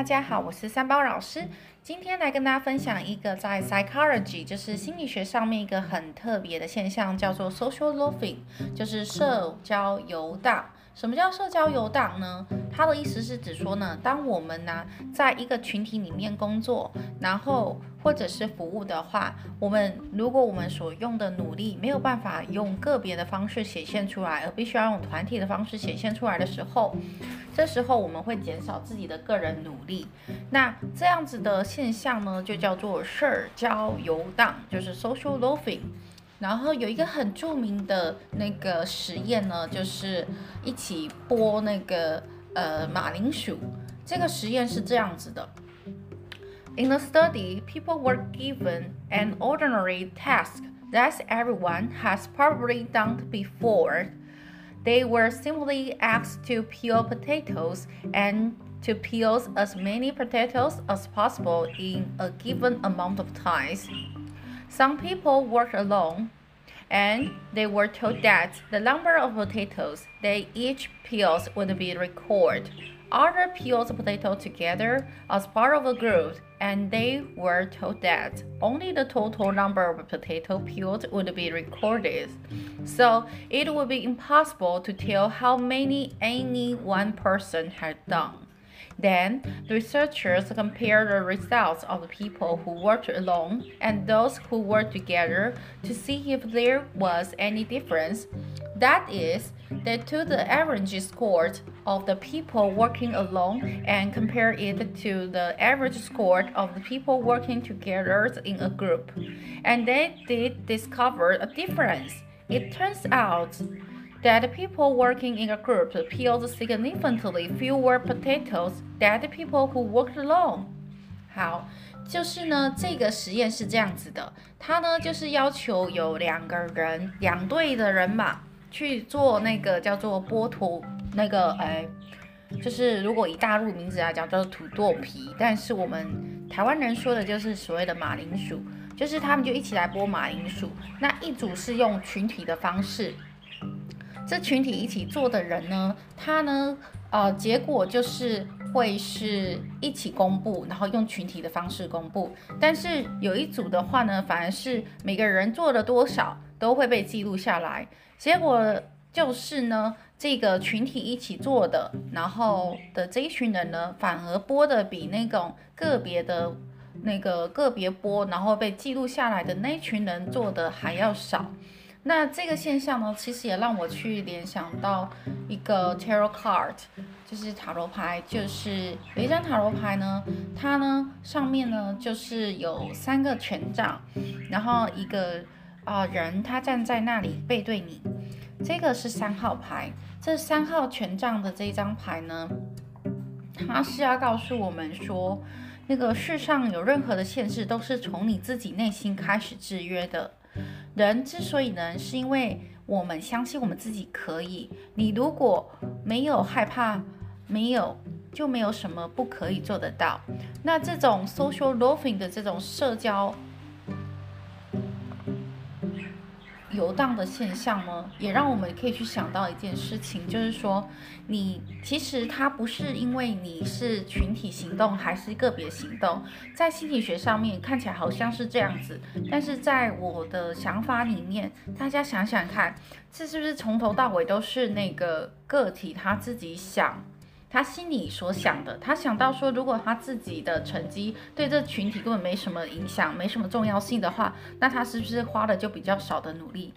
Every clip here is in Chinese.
大家好，我是三包老师。今天来跟大家分享一个在 psychology，就是心理学上面一个很特别的现象，叫做 social loafing，就是社交游荡。什么叫社交游荡呢？它的意思是指说呢，当我们呢在一个群体里面工作，然后或者是服务的话，我们如果我们所用的努力没有办法用个别的方式显现出来，而必须要用团体的方式显现出来的时候，这时候我们会减少自己的个人努力。那这样子的现象呢，就叫做社交游荡，就是 social loafing。然后有一个很著名的那个实验呢，就是一起剥那个呃马铃薯。这个实验是这样子的：In the study, people were given an ordinary task that everyone has probably done before. They were simply asked to peel potatoes and to peel as many potatoes as possible in a given amount of time. Some people worked alone, and they were told that the number of potatoes they each peels would be recorded. Other peeled potato together as part of a group, and they were told that only the total number of potato peeled would be recorded. So it would be impossible to tell how many any one person had done. Then, the researchers compared the results of the people who worked alone and those who worked together to see if there was any difference. That is, they took the average score of the people working alone and compared it to the average score of the people working together in a group. And they did discover a difference. It turns out that people working in a group peeled significantly fewer potatoes than people who worked alone。好，就是呢，这个实验是这样子的，它呢就是要求有两个人，两队的人马去做那个叫做剥土，那个哎，就是如果以大陆名字来讲叫做土豆皮，但是我们台湾人说的就是所谓的马铃薯，就是他们就一起来剥马铃薯，那一组是用群体的方式。这群体一起做的人呢，他呢，呃，结果就是会是一起公布，然后用群体的方式公布。但是有一组的话呢，反而是每个人做了多少都会被记录下来。结果就是呢，这个群体一起做的，然后的这一群人呢，反而播的比那种个别的那个个别播，然后被记录下来的那群人做的还要少。那这个现象呢，其实也让我去联想到一个 tarot card，就是塔罗牌，就是有一张塔罗牌呢，它呢上面呢就是有三个权杖，然后一个啊人他站在那里背对你，这个是三号牌，这三号权杖的这一张牌呢，它是要告诉我们说，那个世上有任何的限制都是从你自己内心开始制约的。人之所以能，是因为我们相信我们自己可以。你如果没有害怕，没有就没有什么不可以做得到。那这种 social loafing 的这种社交。游荡的现象呢，也让我们可以去想到一件事情，就是说，你其实它不是因为你是群体行动还是个别行动，在心理学上面看起来好像是这样子，但是在我的想法里面，大家想想看，这是不是从头到尾都是那个个体他自己想？他心里所想的，他想到说，如果他自己的成绩对这群体根本没什么影响，没什么重要性的话，那他是不是花的就比较少的努力？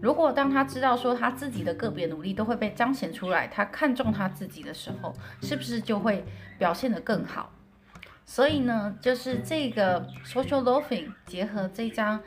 如果当他知道说他自己的个别努力都会被彰显出来，他看重他自己的时候，是不是就会表现得更好？所以呢，就是这个 social loafing 结合这张。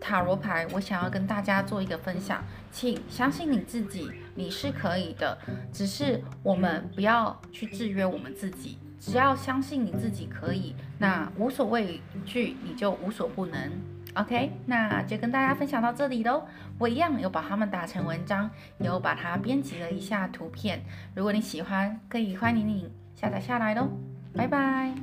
塔罗牌，我想要跟大家做一个分享，请相信你自己，你是可以的。只是我们不要去制约我们自己，只要相信你自己可以，那无所畏惧，你就无所不能。OK，那就跟大家分享到这里喽。我一样有把它们打成文章，有把它编辑了一下图片。如果你喜欢，可以欢迎你下载下来喽。拜拜。